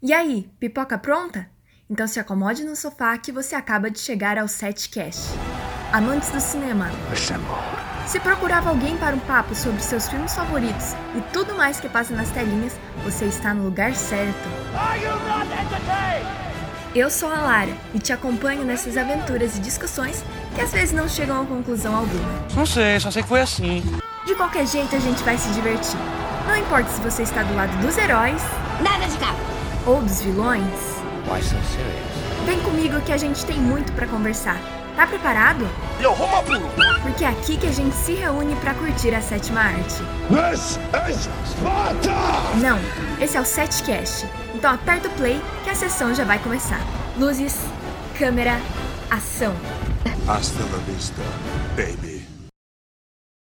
E aí, pipoca pronta? Então se acomode no sofá que você acaba de chegar ao Setcast. Amantes do cinema, se procurava alguém para um papo sobre seus filmes favoritos e tudo mais que passa nas telinhas, você está no lugar certo. Eu sou a Lara e te acompanho nessas aventuras e discussões que às vezes não chegam a conclusão alguma. Não sei, só sei que foi assim. De qualquer jeito, a gente vai se divertir. Não importa se você está do lado dos heróis Nada de carro. Ou dos vilões, Why so serious? vem comigo que a gente tem muito para conversar. Tá preparado? Yo! Porque é aqui que a gente se reúne para curtir a sétima arte. This is Sparta! Não, esse é o Setcast. Então aperta o play que a sessão já vai começar. Luzes, câmera, ação. Hasta la vista, baby.